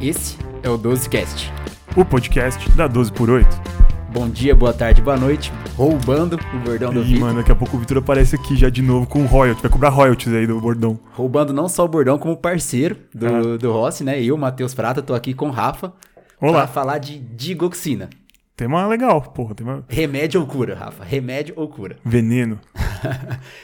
Esse é o 12cast. O podcast da 12 por 8. Bom dia, boa tarde, boa noite. Roubando o bordão do Ih, Vitor. mano, daqui a pouco o Vitor aparece aqui já de novo com royalties. Vai cobrar royalties aí do bordão. Roubando não só o bordão, como parceiro do, Ah. do Rossi, né? Eu, Matheus Prata, tô aqui com o Rafa. Olá. Pra falar de digoxina. Tema legal, porra. Tema Remédio ou cura, Rafa? Remédio ou cura? veneno.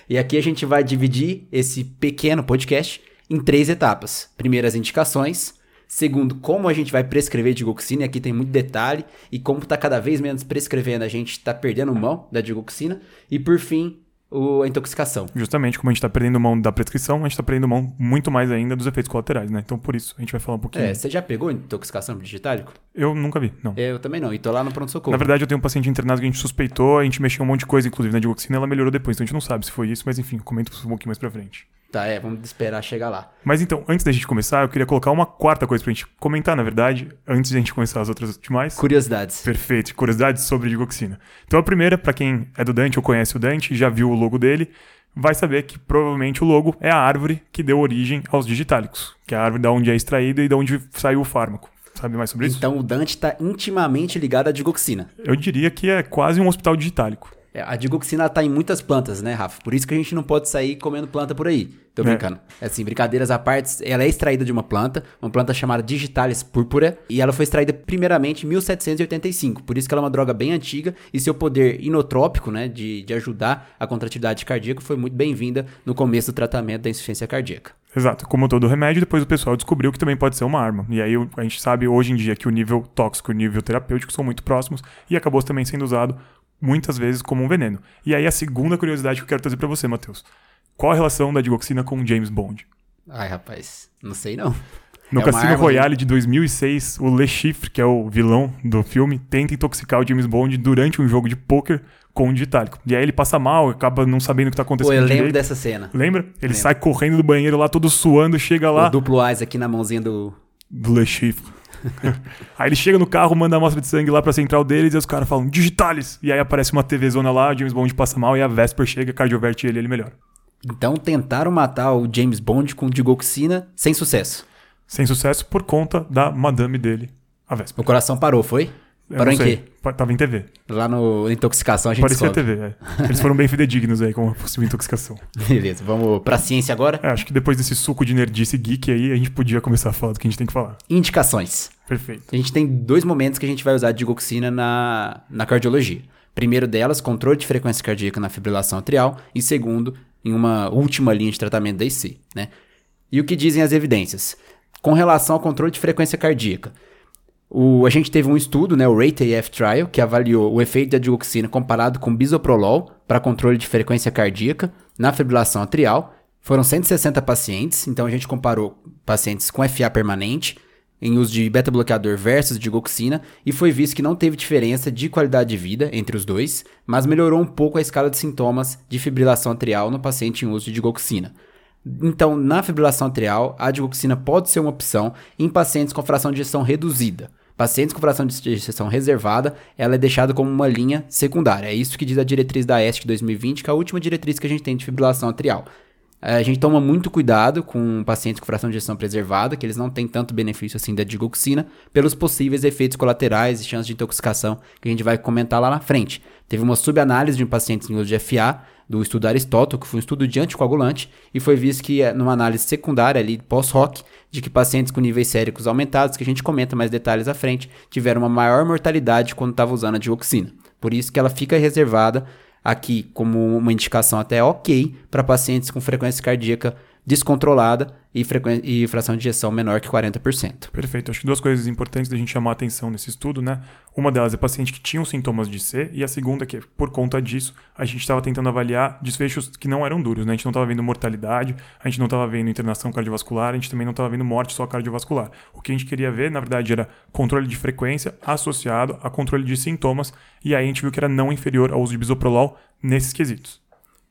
e aqui a gente vai dividir esse pequeno podcast em três etapas. Primeiro, as indicações. Segundo, como a gente vai prescrever digoxina. E aqui tem muito detalhe. E como tá cada vez menos prescrevendo, a gente tá perdendo mão da digoxina. E por fim, o- a intoxicação. Justamente como a gente tá perdendo mão da prescrição, a gente tá perdendo mão muito mais ainda dos efeitos colaterais, né? Então por isso a gente vai falar um pouquinho. É, você já pegou intoxicação por digitálico? Eu nunca vi, não. Eu também não, e tô lá no pronto-socorro. Na verdade, eu tenho um paciente internado que a gente suspeitou, a gente mexeu um monte de coisa, inclusive na digoxina, ela melhorou depois. Então a gente não sabe se foi isso, mas enfim, comento um pouquinho mais pra frente. Tá, é, vamos esperar chegar lá. Mas então, antes da gente começar, eu queria colocar uma quarta coisa pra gente comentar, na verdade, antes de a gente começar as outras demais. Curiosidades. Perfeito, curiosidades sobre digoxina. Então a primeira, pra quem é do Dante ou conhece o Dante e já viu o logo dele, vai saber que provavelmente o logo é a árvore que deu origem aos digitálicos, que é a árvore da onde é extraída e da onde saiu o fármaco. Sabe mais sobre isso? Então o Dante tá intimamente ligado à digoxina. Eu diria que é quase um hospital digitálico. É, A digoxina ela tá em muitas plantas, né, Rafa? Por isso que a gente não pode sair comendo planta por aí. Tô É. brincando. É. Assim, brincadeiras à parte, ela é extraída de uma planta, uma planta chamada Digitalis púrpura, e ela foi extraída primeiramente em 1785. Por isso que ela é uma droga bem antiga e seu poder inotrópico, né, de, de ajudar a contratividade cardíaca foi muito bem-vinda no começo do tratamento da insuficiência cardíaca. Exato, como todo remédio, depois o pessoal descobriu que também pode ser uma arma. E aí a gente sabe hoje em dia que o nível tóxico e o nível terapêutico são muito próximos e acabou também sendo usado muitas vezes como um veneno. E aí a segunda curiosidade que eu quero trazer pra você, Matheus. Qual a relação da digoxina com James Bond? Ai, rapaz, não sei não. No É Cassino Royale de 2006, o Le Chiffre, que é o vilão do filme, tenta intoxicar o James Bond durante um jogo de pôquer com um digitálico. E aí ele passa mal, acaba não sabendo o que tá Pô, acontecendo eu lembro direito. dessa cena. Lembra? Ele sai correndo do banheiro lá, todo suando, chega lá... O duplo Ais aqui na mãozinha do, do Le Chiffre. aí ele chega no carro, manda a amostra de sangue lá pra central deles e os caras falam, digitalis! E aí aparece uma TV zona lá, James Bond passa mal e a Vesper chega, cardioverte ele ele melhora. Então tentaram matar o James Bond com digoxina sem sucesso. Sem sucesso por conta da madame dele, a Vesper. O coração parou, foi? Parou em quê? Tava em TV. Lá no Intoxicação a gente Parecia descobre. TV, é. Eles foram bem fidedignos aí com a possível intoxicação. Beleza, vamos pra ciência agora. É, acho que depois desse suco de nerdice geek aí, a gente podia começar a falar do que a gente tem que falar. Indicações. Perfeito. A gente tem dois momentos que a gente vai usar digoxina na, na cardiologia. Primeiro delas, controle de frequência cardíaca na fibrilação atrial. E segundo, em uma última linha de tratamento da IC, né? E o que dizem as evidências? Com relação ao controle de frequência cardíaca, o, a gente teve um estudo, né, o RATE-AF Trial, que avaliou o efeito da digoxina comparado com bisoprolol para controle de frequência cardíaca na fibrilação atrial. Foram 160 pacientes, então a gente comparou pacientes com FA permanente em uso de beta-bloqueador versus digoxina e foi visto que não teve diferença de qualidade de vida entre os dois, mas melhorou um pouco a escala de sintomas de fibrilação atrial no paciente em uso de digoxina. Então, na fibrilação atrial, a digoxina pode ser uma opção em pacientes com fração de ejeção reduzida. Pacientes com fração de ejeção reservada, ela é deixada como uma linha secundária. É isso que diz a diretriz da ESC 2020, que é a última diretriz que a gente tem de fibrilação atrial. Eh, A gente toma muito cuidado com pacientes com fração de ejeção preservada, que eles não têm tanto benefício assim da digoxina, pelos possíveis efeitos colaterais e chances de intoxicação que a gente vai comentar lá na frente. Teve uma subanálise de um paciente em uso de FA, do estudo Aristóteles, que foi um estudo de anticoagulante, e foi visto que, eh, numa análise secundária ali, pós-ROC, de que pacientes com níveis séricos aumentados, que a gente comenta mais detalhes à frente, tiveram uma maior mortalidade quando estava usando a dioxina. Por isso que ela fica reservada aqui como uma indicação até ok para pacientes com frequência cardíaca descontrolada e, e fração de injeção menor que 40%. Perfeito. Acho que duas coisas importantes da gente chamar a atenção nesse estudo, né? Uma delas é paciente que tinham sintomas de C, e a segunda é que, por conta disso, a gente estava tentando avaliar desfechos que não eram duros, né? A gente não estava vendo mortalidade, a gente não estava vendo internação cardiovascular, a gente também não estava vendo morte só cardiovascular. O que a gente queria ver, na verdade, era controle de frequência associado a controle de sintomas, e aí a gente viu que era não inferior ao uso de bisoprolol nesses quesitos.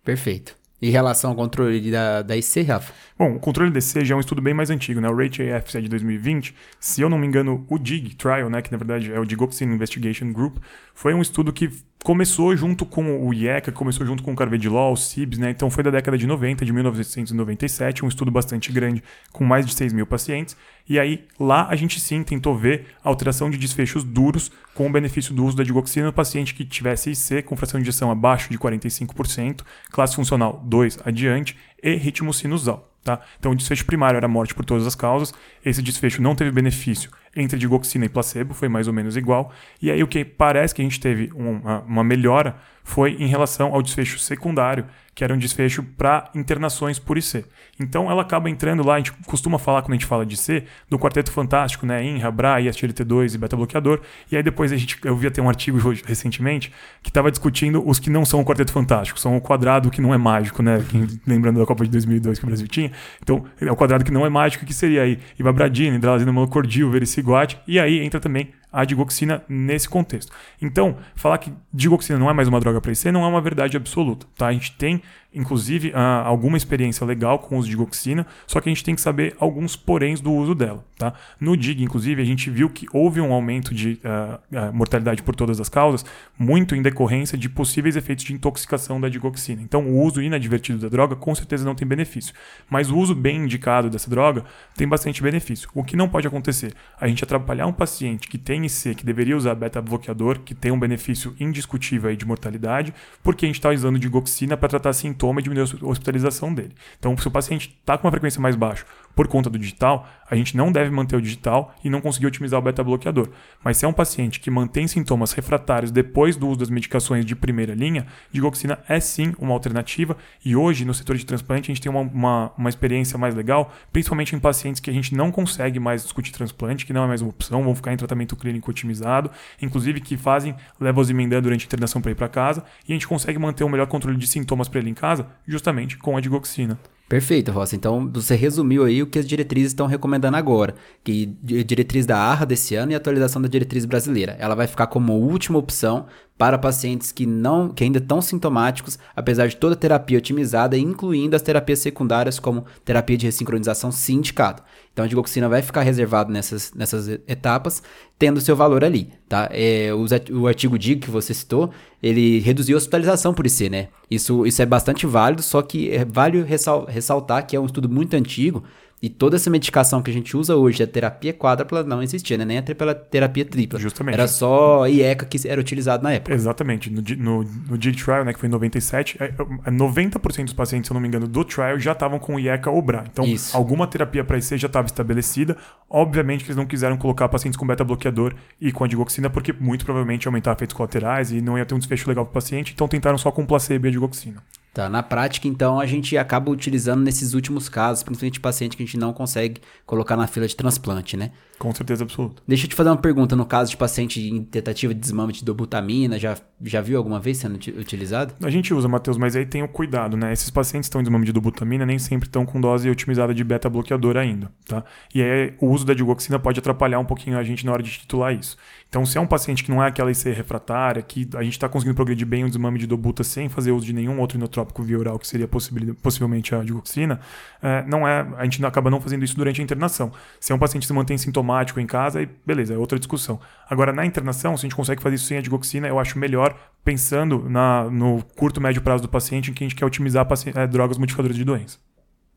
Perfeito. Em relação ao controle da, da IC, Rafa? Bom, o controle DC já é um estudo bem mais antigo, né? O RATE-AF é de 2020. Se eu não me engano, o DIG Trial, né, que na verdade é o Digoxin Investigation Group, foi um estudo que começou junto com o IECA, começou junto com o Carvedilol, o CIBS, né? Então foi da década de 90, de 1997, um estudo bastante grande com mais de 6 mil pacientes. E aí lá a gente sim tentou ver alteração de desfechos duros com o benefício do uso da digoxina no paciente que tivesse IC com fração de injeção abaixo de 45%, classe funcional 2 adiante e ritmo sinusal. Tá? Então, o desfecho primário era morte por todas as causas. Esse desfecho não teve benefício entre digoxina e placebo, foi mais ou menos igual. E aí, o que parece que a gente teve uma, uma melhora foi em relação ao desfecho secundário, que era um desfecho para internações por IC. Então ela acaba entrando lá, a gente costuma falar quando a gente fala de C, do quarteto fantástico, né? INRA, BRA, ISTLT2 e beta-bloqueador. E aí depois a gente, eu vi até um artigo recentemente que estava discutindo os que não são o quarteto fantástico, são o quadrado que não é mágico, né? lembrando da Copa de 2002 que o Brasil tinha. Então é o quadrado que não é mágico, que seria aí ibabradina, hidralazina monocordil, vericiguate, e aí entra também a digoxina nesse contexto. Então, falar que digoxina não é mais uma droga para IC não é uma verdade absoluta. Tá? A gente tem inclusive, uh, alguma experiência legal com o uso de digoxina, só que a gente tem que saber alguns poréns do uso dela. Tá? No DIG, inclusive, a gente viu que houve um aumento de uh, mortalidade por todas as causas, muito em decorrência de possíveis efeitos de intoxicação da digoxina. Então, o uso inadvertido da droga com certeza não tem benefício, mas o uso bem indicado dessa droga tem bastante benefício. O que não pode acontecer? A gente atrapalhar um paciente que tem IC, que deveria usar beta-bloqueador, que tem um benefício indiscutível de mortalidade, porque a gente está usando digoxina para tratar sintoma sintoma e diminuir a hospitalização dele. Então, se o paciente está com uma frequência mais baixa por conta do digital, a gente não deve manter o digital e não conseguir otimizar o beta-bloqueador. Mas se é um paciente que mantém sintomas refratários depois do uso das medicações de primeira linha, digoxina é sim uma alternativa e hoje no setor de transplante a gente tem uma, uma, uma experiência mais legal, principalmente em pacientes que a gente não consegue mais discutir transplante, que não é mais uma opção, vão ficar em tratamento clínico otimizado, inclusive que fazem levosimendan durante a internação para ir para casa e a gente consegue manter um melhor controle de sintomas para ele em casa justamente com a digoxina. Perfeito, Rossi. Então, você resumiu aí o que as diretrizes estão recomendando agora, que diretriz da ARRA desse ano e atualização da diretriz brasileira. Ela vai ficar como última opção para pacientes que não que ainda estão sintomáticos, apesar de toda a terapia otimizada, incluindo as terapias secundárias como terapia de ressincronização sim indicado. Então a digoxina vai ficar reservado nessas, nessas etsas, tendo seu valor ali, tá? É, o, o artigo DIG que você citou, ele reduziu a hospitalização por IC, né? Isso, isso é bastante válido, só que é, vale ressal, ressaltar que é um estudo muito antigo, e toda essa medicação que a gente usa hoje, a terapia quádrupla, não existia, né? Nem a terapia tripla. Justamente. Era só IECA que era utilizado na época. Exatamente. No, no, no DIG Trial, né, que foi em 97, 90% é, dos pacientes, se eu não me engano, do trial já estavam com IECA ou BRA. Então, Isso. alguma terapia para IC já estava estabelecida. Obviamente que eles não quiseram colocar pacientes com beta-bloqueador e com a digoxina, porque muito provavelmente ia aumentar efeitos colaterais e não ia ter um desfecho legal para o paciente. Então, tentaram só com placebo e a digoxina. Tá, na prática, então, a gente acaba utilizando nesses últimos casos, principalmente paciente que a gente não consegue colocar na fila de transplante, né? Com certeza absoluta. Deixa eu te fazer uma pergunta. No caso de paciente em tentativa de desmame de dobutamina, já, já viu alguma vez sendo utilizado? A gente usa, Matheus, mas aí tem o cuidado, né? Esses pacientes que estão em desmame de dobutamina nem sempre estão com dose otimizada de beta-bloqueador ainda, tá? E aí o uso da digoxina pode atrapalhar um pouquinho a gente na hora de titular isso. Então, se é um paciente que não é aquela IC refratária, que a gente está conseguindo progredir bem o desmame de dobuta sem fazer uso de nenhum outro inotrópico via oral, que seria possivelmente a digoxina, é, não é, a gente acaba não fazendo isso durante a internação. Se é um paciente que se mantém sintomático em casa, aí beleza, é outra discussão. Agora, na internação, se a gente consegue fazer isso sem a digoxina, eu acho melhor pensando na, no curto, médio prazo do paciente, em que a gente quer otimizar é, drogas modificadoras de doença.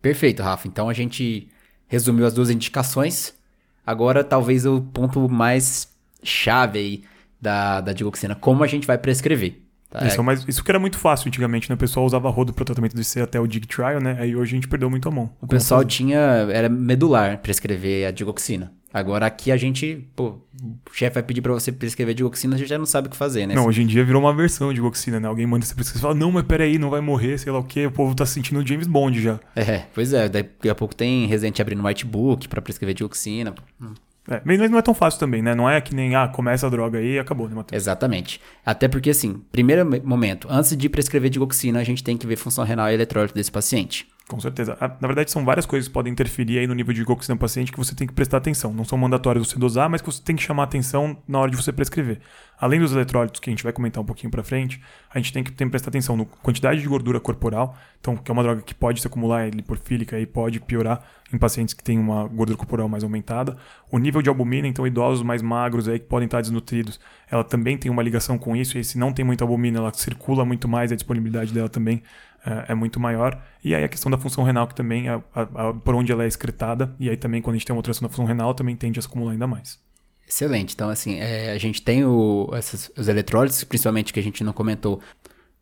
Perfeito, Rafa. Então a gente resumiu as duas indicações. Agora, talvez o ponto mais chave aí da, da digoxina, como a gente vai prescrever. Tá? Isso, mas isso que era muito fácil antigamente, né? O pessoal usava rodo para tratamento do IC até o DIG Trial, né? Aí hoje a gente perdeu muito a mão. O pessoal fazer? tinha. Era medular prescrever a digoxina. Agora aqui a gente, pô, o chefe vai pedir para você prescrever digoxina, a gente já não sabe o que fazer, né? Não, hoje em dia virou uma versão de digoxina, né? Alguém manda você prescrever e fala, não, mas peraí, não vai morrer, sei lá o quê. O povo tá sentindo o James Bond já. É, pois é. Daqui a pouco tem Resident abrindo whitebook para prescrever dioxina. É, mas não é tão fácil também, né? Não é que nem, ah, começa a droga aí e acabou, né, Matheus? Exatamente. Até porque, assim, primeiro momento, antes de prescrever digoxina, a gente tem que ver função renal e eletrólito desse paciente. Com certeza. Ah, Na verdade, são várias coisas que podem interferir aí no nível de digoxina do paciente que você tem que prestar atenção. Não são mandatórios você dosar, mas que você tem que chamar atenção na hora de você prescrever. Além dos eletrólitos, que a gente vai comentar um pouquinho pra frente, a gente tem que, tem que prestar atenção na quantidade de gordura corporal. Então, que é uma droga que pode se acumular, é liporfílica e pode piorar em pacientes que têm uma gordura corporal mais aumentada. O nível de albumina, então, idosos mais magros aí que podem estar desnutridos, ela também tem uma ligação com isso. E se não tem muita albumina, ela circula muito mais, a disponibilidade dela também é, é muito maior. E aí a questão da função renal, que também é a- a- por onde ela é excretada. E aí também, quando a gente tem uma alteração da função renal, também tende a se acumular ainda mais. Excelente. Então, assim, é, a gente tem o, esses, os eletrólitos, principalmente que a gente não comentou,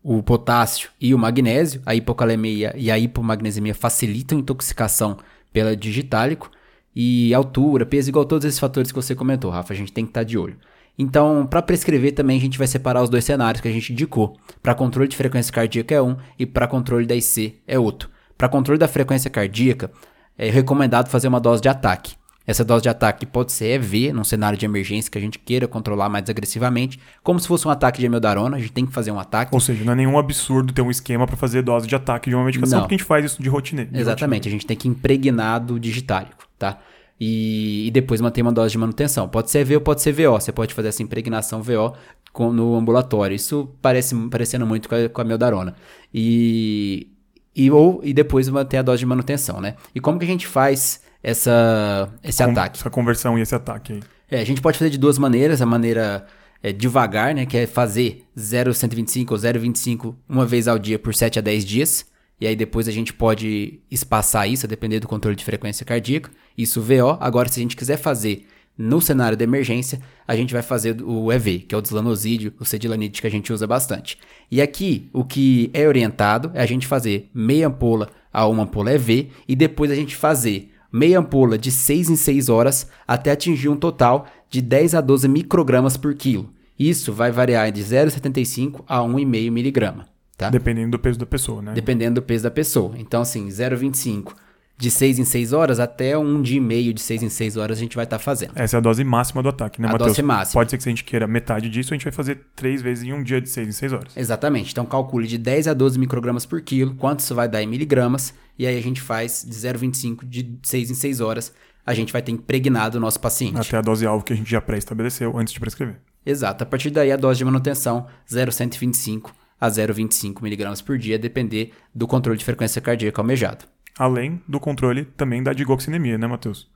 o potássio e o magnésio. A hipocalemia e a hipomagnesemia facilitam a intoxicação pela digitálico. E altura, peso, igual todos esses fatores que você comentou, Rafa, a gente tem que estar de olho. Então, para prescrever também, a gente vai separar os dois cenários que a gente indicou. Para controle de frequência cardíaca é um e para controle da IC é outro. Para controle da frequência cardíaca, é recomendado fazer uma dose de ataque. Essa dose de ataque pode ser EV, num cenário de emergência que a gente queira controlar mais agressivamente, como se fosse um ataque de amiodarona, a gente tem que fazer um ataque. Ou seja, não é nenhum absurdo ter um esquema para fazer dose de ataque de uma medicação, Não. porque a gente faz isso de rotina. de Exatamente, a gente tem que impregnar do digitálico, tá? E, e depois manter uma dose de manutenção. Pode ser EV ou pode ser VO. Você pode fazer essa impregnação VO com- no ambulatório. Isso parece parecendo muito com a, com a meldarona. E, e, ou, e depois manter a dose de manutenção, né? E como que a gente faz essa, esse Com- ataque? Essa conversão e esse ataque aí. É, a gente pode fazer de duas maneiras. A maneira é, devagar, né? Que é fazer 0,125 ou 0,25 uma vez ao dia por 7 a 10 dias. E aí depois a gente pode espaçar isso, a depender do controle de frequência cardíaca. Isso VO. Agora, se a gente quiser fazer no cenário de emergência, a gente vai fazer o EV, que é o deslanosídeo, o cedilanide que a gente usa bastante. E aqui, o que é orientado é a gente fazer meia ampola a uma ampola EV e depois a gente fazer meia ampola de 6 em 6 horas até atingir um total de 10 a 12 microgramas por quilo. Isso vai variar de 0,75 a 1,5 miligrama, tá? Dependendo do peso da pessoa, né? Dependendo do peso da pessoa. Então, assim, 0,25 de 6 em 6 horas até um dia e meio de 6 em 6 horas a gente vai estar fazendo. Essa é a dose máxima do ataque, né, A Matheus? dose máxima. Pode ser que se a gente queira metade disso, a gente vai fazer três vezes em um dia de seis em seis horas. Exatamente. Então calcule de 10 a 12 microgramas por quilo, quanto isso vai dar em miligramas, e aí a gente faz de 0,25 de 6 em 6 horas, a gente vai ter impregnado o nosso paciente. Até a dose alvo que a gente já pré-estabeleceu antes de prescrever. Exato. A partir daí a dose de manutenção 0,125 a 0,25 miligramas por dia, depender do controle de frequência cardíaca almejado. Além do controle também da digoxinemia, né, Matheus?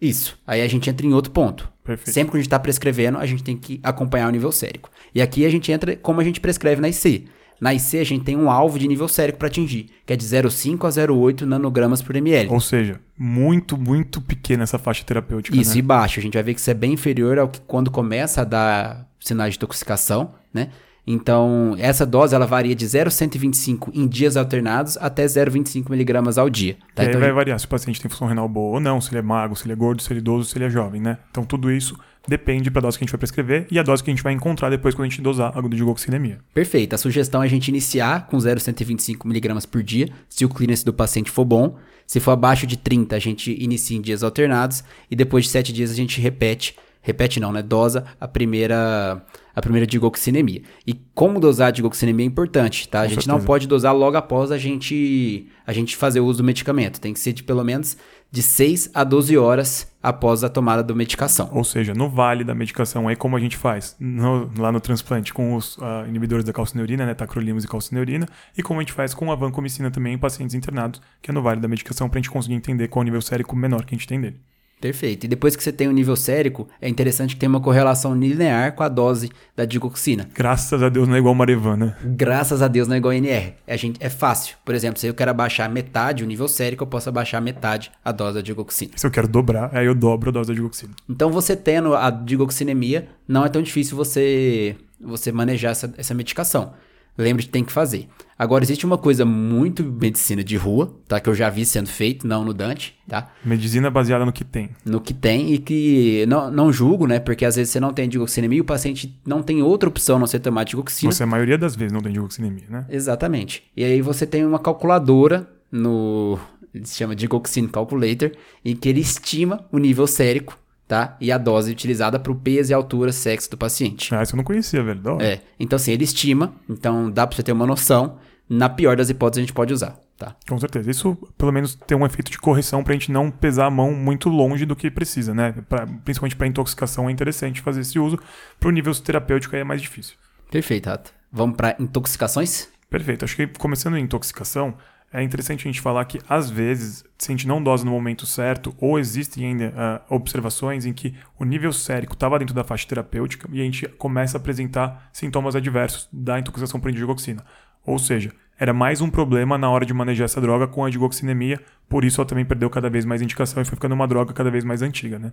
Isso. Aí a gente entra em outro ponto. Perfeito. Sempre que a gente está prescrevendo, a gente tem que acompanhar o nível sérico. E aqui a gente entra como a gente prescreve na IC. Na IC a gente tem um alvo de nível sérico para atingir, que é de 0,5 a 0,8 nanogramas por ml. Ou seja, muito, muito pequena essa faixa terapêutica, Isso, né? e baixo. A gente vai ver que isso é bem inferior ao que quando começa a dar sinais de intoxicação, né? Então, essa dose ela varia de 0,125 em dias alternados até 0,25 miligramas ao dia. Tá? E aí Então, vai variar se o paciente tem função renal boa ou não, se ele é magro, se ele é gordo, se ele é idoso, se ele é jovem, né? Então tudo isso depende para a dose que a gente vai prescrever e a dose que a gente vai encontrar depois quando a gente dosar a digoxinemia. Perfeito. A sugestão é a gente iniciar com 0,125 miligramas por dia, se o clearance do paciente for bom. Se for abaixo de 30, a gente inicia em dias alternados e depois de 7 dias a gente repete, repete não, né? Dosa a primeira a primeira digoxinemia. E como dosar a digoxinemia é importante, tá? A Com gente não certeza. pode dosar logo após a gente a gente fazer o uso do medicamento. Tem que ser de pelo menos de 6 a 12 horas após a tomada da medicação. Ou seja, no vale da medicação, aí como a gente faz no- lá no transplante com os ah, inibidores da calcineurina, né, tacrolimus e calcineurina, e como a gente faz com a vancomicina também em pacientes internados, que é no vale da medicação, para a gente conseguir entender qual é o nível sérico menor que a gente tem dele. Perfeito. E depois que você tem o nível sérico, é interessante que tenha uma correlação linear com a dose da digoxina. Graças a Deus não é igual Marevan, né? Graças a Deus não é igual NR. A gente, é fácil. Por exemplo, se eu quero abaixar metade o nível sérico, eu posso abaixar metade a dose da digoxina. Se eu quero dobrar, aí eu dobro a dose da digoxina. Então, você tendo a digoxinemia, não é tão difícil você, você manejar essa, essa medicação. Lembre que tem que fazer. Agora, existe uma coisa muito medicina de rua, tá? Que eu já vi sendo feito, não no Dante, tá? Medicina baseada no que tem. no que tem e que não, não julgo, né? Porque às vezes você não tem digoxinemia e o paciente não tem outra opção a não ser tomar digoxina. Você, a maioria das vezes, não tem digoxinemia, né? Exatamente. E aí você tem uma calculadora no. Se chama Digoxin Calculator, em que ele estima o nível sérico, tá? E a dose utilizada para o peso e altura, sexo do paciente. Ah, isso eu não conhecia, velho. É. Então, assim, ele estima, então dá para você ter uma noção na pior das hipóteses, a gente pode usar. Tá. Com certeza. Isso, pelo menos, tem um efeito de correção para a gente não pesar a mão muito longe do que precisa, né? Pra, principalmente para intoxicação é interessante fazer esse uso. Para o nível terapêutico aí é mais difícil. Perfeito, Rato. Vamos para intoxicações? Perfeito. Acho que começando em intoxicação, é interessante a gente falar que, às vezes, se a gente não dosa no momento certo, ou existem ainda uh, observações em que o nível sérico estava dentro da faixa terapêutica e a gente começa a apresentar sintomas adversos da intoxicação por indigoxina. Ou seja, era mais um problema na hora de manejar essa droga com a digoxinemia, por isso ela também perdeu cada vez mais indicação e foi ficando uma droga cada vez mais antiga, né?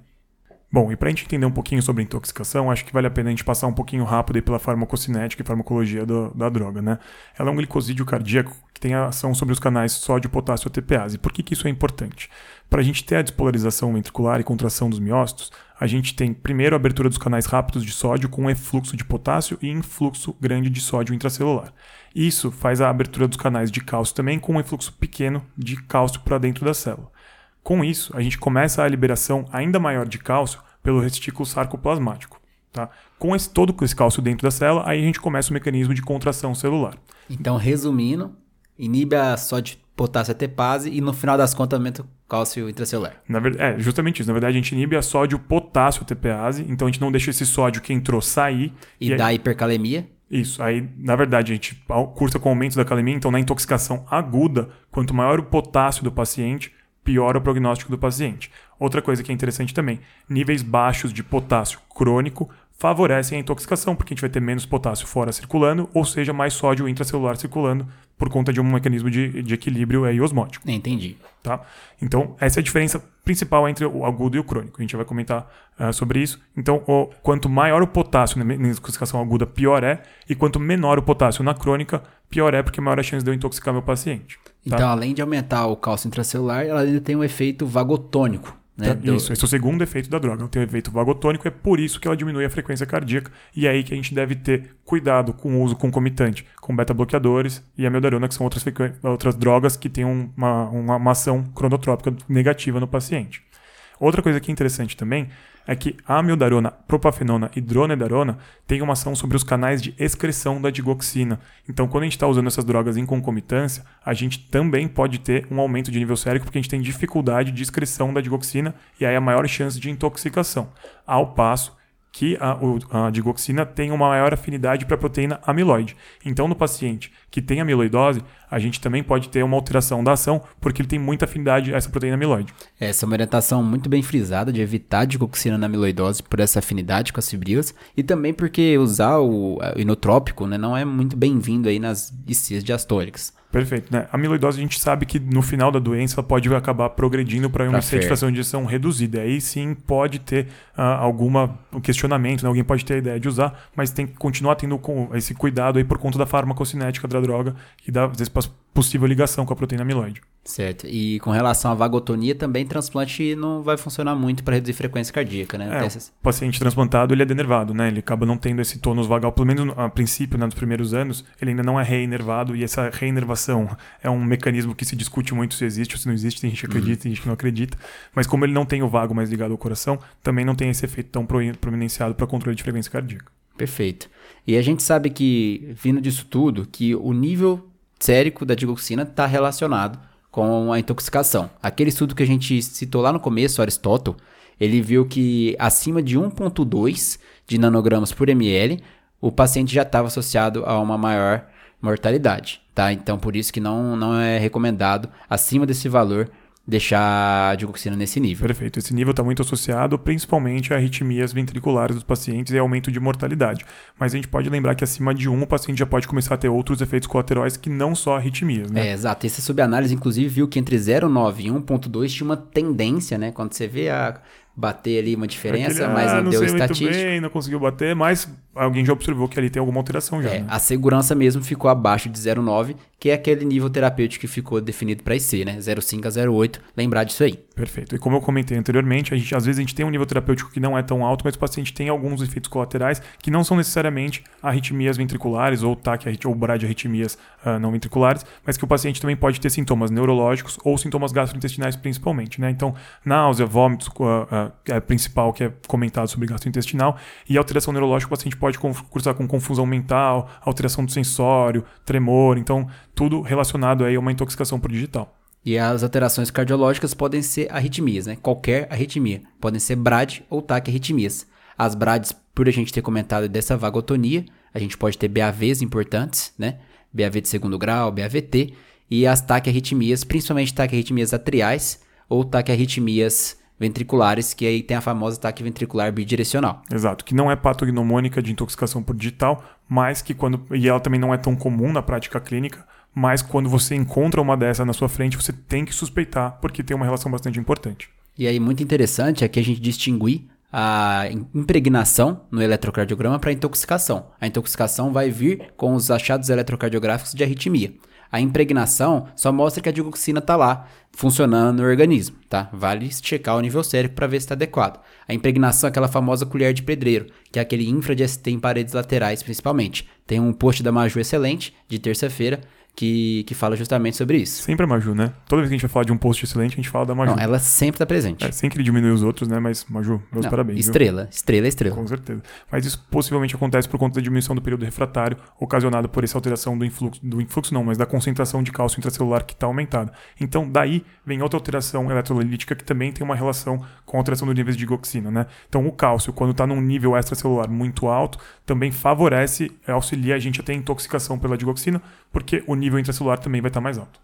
Bom, e para a gente entender um pouquinho sobre intoxicação, acho que vale a pena a gente passar um pouquinho rápido pela farmacocinética e farmacologia do, da droga, né? Ela é um glicosídeo cardíaco tem ação sobre os canais sódio, potássio e ATPase. Por que, que isso é importante? Para a gente ter a despolarização ventricular e contração dos miócitos, a gente tem primeiro a abertura dos canais rápidos de sódio com efluxo de potássio e influxo grande de sódio intracelular. Isso faz a abertura dos canais de cálcio também com um efluxo pequeno de cálcio para dentro da célula. Com isso, a gente começa a liberação ainda maior de cálcio pelo retículo sarcoplasmático. Tá? Com esse, todo esse cálcio dentro da célula, aí a gente começa o mecanismo de contração celular. Então, resumindo, inibe a sódio potássio ATPase e no final das contas aumenta o cálcio intracelular. Na verdade, é justamente isso. Na verdade, a gente inibe a sódio potássio ATPase, então a gente não deixa esse sódio que entrou sair. E, e dá aí... hipercalemia. Isso. Aí, na verdade, a gente cursa com o aumento da calemia, então na intoxicação aguda, quanto maior o potássio do paciente, piora o prognóstico do paciente. Outra coisa que é interessante também, níveis baixos de potássio crônico favorecem a intoxicação, porque a gente vai ter menos potássio fora circulando, ou seja, mais sódio intracelular circulando, por conta de um mecanismo de, de equilíbrio aí osmótico. Entendi. Tá? Então, essa é a diferença principal entre o agudo e o crônico. A gente vai comentar uh, sobre isso. Então, o, quanto maior o potássio na intoxicação aguda, pior é, e quanto menor o potássio na crônica, pior é, porque maior a chance de eu intoxicar meu paciente. Tá? Então, além de aumentar o cálcio intracelular, ela ainda tem um efeito vagotônico. Né? Do... Isso, esse é o segundo efeito da droga. Ela tem um efeito vagotônico, é por isso que ela diminui a frequência cardíaca. E é aí que a gente deve ter cuidado com o uso concomitante, com beta-bloqueadores e a meldarona, que são outras, outras drogas que têm uma, uma, uma ação cronotrópica negativa no paciente. Outra coisa que é interessante também é que amiodarona, propafenona e dronedarona têm uma ação sobre os canais de excreção da digoxina. Então, quando a gente está usando essas drogas em concomitância, a gente também pode ter um aumento de nível sérico porque a gente tem dificuldade de excreção da digoxina e aí a maior chance de intoxicação. Ao passo que a, a digoxina tem uma maior afinidade para a proteína amiloide. Então, no paciente que tem amiloidose, a gente também pode ter uma alteração da ação, porque ele tem muita afinidade a essa proteína amiloide. Essa é uma orientação muito bem frisada de evitar a digoxina na amiloidose por essa afinidade com as fibrilas, e também porque usar o inotrópico né, não é muito bem-vindo aí nas ICs diastólicas. Perfeito, né? A amiloidose a gente sabe que no final da doença ela pode acabar progredindo para uma fração de injeção reduzida. Aí sim pode ter uh, alguma um questionamento, né? alguém pode ter a ideia de usar, mas tem que continuar tendo esse cuidado aí por conta da farmacocinética da droga e da às vezes, possível ligação com a proteína amiloide. Certo. E com relação à vagotonia, também transplante não vai funcionar muito para reduzir frequência cardíaca, né? É, o paciente transplantado, ele é denervado, né? Ele acaba não tendo esse tônus vagal, pelo menos a princípio, né, nos primeiros anos, ele ainda não é reinervado e essa reinervação é um mecanismo que se discute muito se existe ou se não existe, tem gente que acredita, uhum. tem gente que não acredita, mas como ele não tem o vago mais ligado ao coração, também não tem esse efeito tão providenciado para controle de frequência cardíaca. Perfeito. E a gente sabe que, vindo disso tudo, que o nível sérico da digoxina está relacionado com a intoxicação. Aquele estudo que a gente citou lá no começo, Aristóteles, ele viu que acima de 1,2 de nanogramas por ml, o paciente já estava associado a uma maior mortalidade, tá? Então, por isso que não, não é recomendado acima desse valor deixar a digoxina nesse nível. Perfeito. Esse nível está muito associado principalmente a arritmias ventriculares dos pacientes e aumento de mortalidade. Mas a gente pode lembrar que acima de 1 o paciente já pode começar a ter outros efeitos colaterais que não só arritmias, né? É, exato. Essa subanálise, inclusive, viu que entre 0,9 e 1,2 tinha uma tendência, né? Quando você vê a bater ali uma diferença, Aquele, mas ah, não, não deu estatística. Bem, não conseguiu bater, mas alguém já observou que ali tem alguma alteração já. É, né? A segurança mesmo ficou abaixo de 0,9, que é aquele nível terapêutico que ficou definido para IC, né? 0,5 a 0,8, lembrar disso aí. Perfeito. E como eu comentei anteriormente, a gente, às vezes a gente tem um nível terapêutico que não é tão alto, mas o paciente tem alguns efeitos colaterais que não são necessariamente arritmias ventriculares ou TAC ou bradiarritmias uh, não ventriculares, mas que o paciente também pode ter sintomas neurológicos ou sintomas gastrointestinais principalmente, né? Então, náusea, vômitos, uh, uh, é principal que é comentado sobre gastrointestinal, e alteração neurológica o paciente pode cursar com confusão mental, alteração do sensório, tremor. Então, tudo relacionado aí a uma intoxicação por digital. E as alterações cardiológicas podem ser arritmias, né? Qualquer arritmia. Podem ser BRAD ou taquiarritmias. As BRADs, por a gente ter comentado dessa vagotonia, a gente pode ter BAVs importantes, né? BAV de segundo grau, BAVT, e as taquiarritmias, principalmente taquiarritmias atriais ou taquiarritmias ventriculares, que aí tem a famosa ataque ventricular bidirecional. Exato, que não é patognomônica de intoxicação por digital, mas que quando. E ela também não é tão comum na prática clínica, mas quando você encontra uma dessa na sua frente, você tem que suspeitar, porque tem uma relação bastante importante. E aí, muito interessante é que a gente distinguir a impregnação no eletrocardiograma para a intoxicação. A intoxicação vai vir com os achados eletrocardiográficos de arritmia. A impregnação só mostra que a digoxina está lá, funcionando no organismo, tá? Vale checar o nível sérico para ver se está adequado. A impregnação é aquela famosa colher de pedreiro, que é aquele infra de ST em paredes laterais, principalmente. Tem um post da Maju excelente, de terça-feira, que, que fala justamente sobre isso. Sempre a Maju, né? Toda vez que a gente vai falar de um post excelente, a gente fala da Maju. Não, ela sempre está presente. É, sem querer diminuir os outros, né? Mas, Maju, meus Não, parabéns. viu? Estrela, estrela, estrela. Com certeza. Mas isso possivelmente acontece por conta da diminuição do período refratário, ocasionado por essa alteração do influxo, do influxo não, mas da concentração de cálcio intracelular que está aumentada. Então, daí vem outra alteração eletrolítica que também tem uma relação com a alteração dos níveis de digoxina, né? Então, o cálcio, quando está num nível extracelular muito alto, também favorece, auxilia a gente a ter intoxicação pela digoxina, porque o nível intracelular também vai estar mais alto.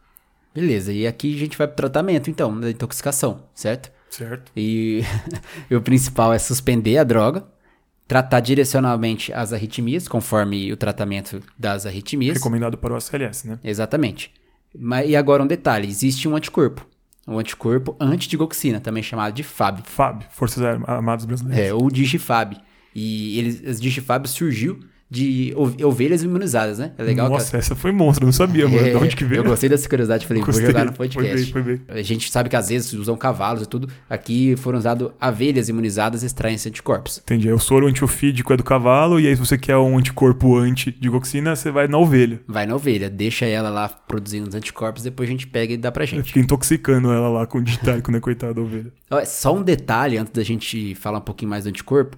Beleza, e aqui a gente vai pro tratamento, então, da intoxicação, certo? Certo? E, e o principal é suspender a droga, tratar direcionalmente as arritmias, conforme o tratamento das arritmias. Recomendado para o ACLS, né? Exatamente. Mas, e agora um detalhe: existe um anticorpo. Um anticorpo antidigoxina, também chamado de FAB. FAB, Forças Armadas Brasileiras. É, ou DigiFab. E eles, as DigiFab surgiu de ov- ovelhas imunizadas, né? É legal que Nossa, essa foi monstro, eu não sabia, mano. É, de onde que veio? Eu gostei dessa curiosidade, falei, Gostei, vou jogar no foi podcast. bem, foi bem. A gente sabe que às vezes usam cavalos e tudo. Aqui foram usadas abelhas imunizadas extraem esses anticorpos. Entendi. Aí o soro antiofídico é do cavalo, e aí se você quer um anticorpo anti-digoxina, você vai na ovelha. Vai na ovelha, deixa ela lá produzindo os anticorpos, depois a gente pega e dá pra gente. Fica intoxicando ela lá com o digitálico, né, coitada da ovelha. Só um detalhe antes da gente falar um pouquinho mais do anticorpo.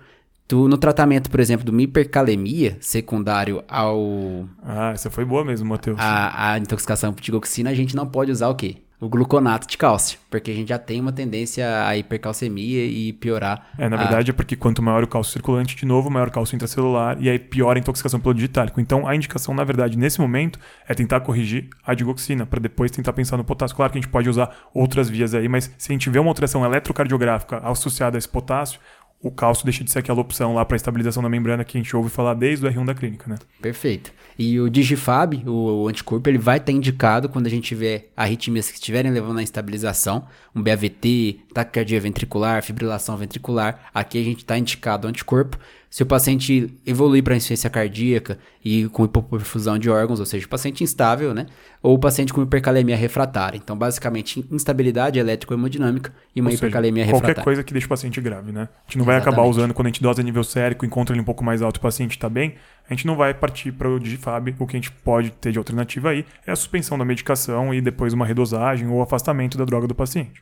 Tu, no tratamento, por exemplo, de uma hipercalemia secundário ao Ah, essa foi boa mesmo, Matheus. a, a intoxicação por digoxina, a gente não pode usar o quê? O gluconato de cálcio, porque a gente já tem uma tendência à hipercalcemia e piorar. É, na a- verdade é porque quanto maior o cálcio circulante, de novo, maior o cálcio intracelular, e aí pior a intoxicação pelo digitálico. Então, a indicação, na verdade, nesse momento, é tentar corrigir a digoxina, para depois tentar pensar no potássio. Claro que a gente pode usar outras vias aí, mas se a gente vê uma alteração eletrocardiográfica associada a esse potássio, o cálcio deixa de ser aquela opção lá para estabilização da membrana que a gente ouve falar desde o R1 da clínica, né? Perfeito. E o Digifab, o, anticorpo, ele vai estar indicado quando a gente tiver arritmias que estiverem levando à estabilização, um BAVT, taquicardia ventricular, fibrilação ventricular. Aqui a gente está indicado o anticorpo. Se o paciente evoluir para insuficiência cardíaca e com hipoperfusão de órgãos, ou seja, paciente instável, né? Ou o paciente com hipercalemia refratária. Então, basicamente, instabilidade elétrico-hemodinâmica e uma Ou seja, hipercalemia qualquer refratária. coisa que deixe o paciente grave, né? A gente não vai acabar usando quando a gente dosa nível sérico, encontra ele um pouco mais alto e o paciente está bem, a gente não vai partir para o Digifab. O que a gente pode ter de alternativa aí é a suspensão da medicação e depois uma redosagem ou afastamento da droga do paciente.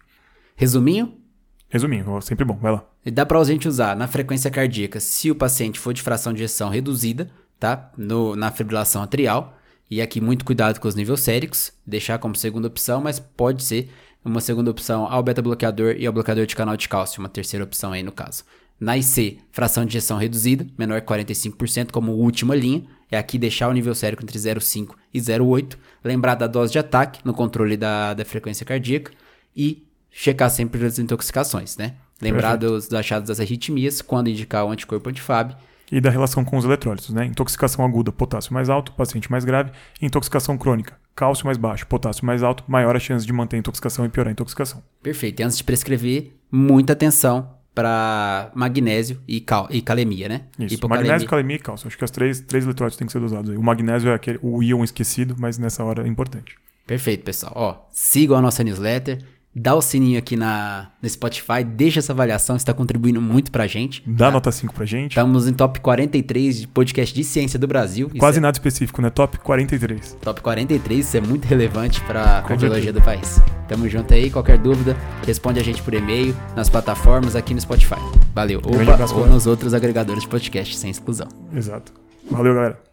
Resuminho, Resumindo, sempre bom, vai lá. E dá pra gente usar na frequência cardíaca se o paciente for de fração de ejeção reduzida, tá? No, na fibrilação atrial. E aqui muito cuidado com os níveis séricos, deixar como segunda opção, mas pode ser uma segunda opção ao beta-bloqueador e ao bloqueador de canal de cálcio, uma terceira opção aí no caso. Na IC, fração de ejeção reduzida, menor que 45% como última linha, é aqui deixar o nível sérico entre 0,5 e 0,8, lembrar da dose de ataque no controle da, da frequência cardíaca e checar sempre as intoxicações, né? Lembrar dos, dos achados das arritmias quando indicar o anticorpo antifab. E da relação com os eletrólitos, né? Intoxicação aguda, potássio mais alto, paciente mais grave. Intoxicação crônica, cálcio mais baixo, potássio mais alto, maior a chance de manter a intoxicação e piorar a intoxicação. Perfeito. E antes de prescrever, muita atenção para magnésio e, cal e calemia, né? Isso, Hipocalemia. magnésio, calemia e cálcio. Acho que as três, três eletrólitos têm que ser usados aí. O magnésio é aquele, o íon esquecido, mas nessa hora é importante. Perfeito, pessoal. Ó, sigam a nossa newsletter, dá o sininho aqui na, no Spotify, deixa essa avaliação, está contribuindo muito pra gente. Dá nota 5 pra gente. Estamos em top 43 de podcast de ciência do Brasil. Quase é nada específico, né? Top 43. Top 43, isso é muito relevante para a cardiologia do país. Tamo junto aí, qualquer dúvida, responde a gente por e-mail, nas plataformas, aqui no Spotify. Valeu. Opa, ou nos outros agregadores de podcast, sem exclusão. Exato. Valeu, galera.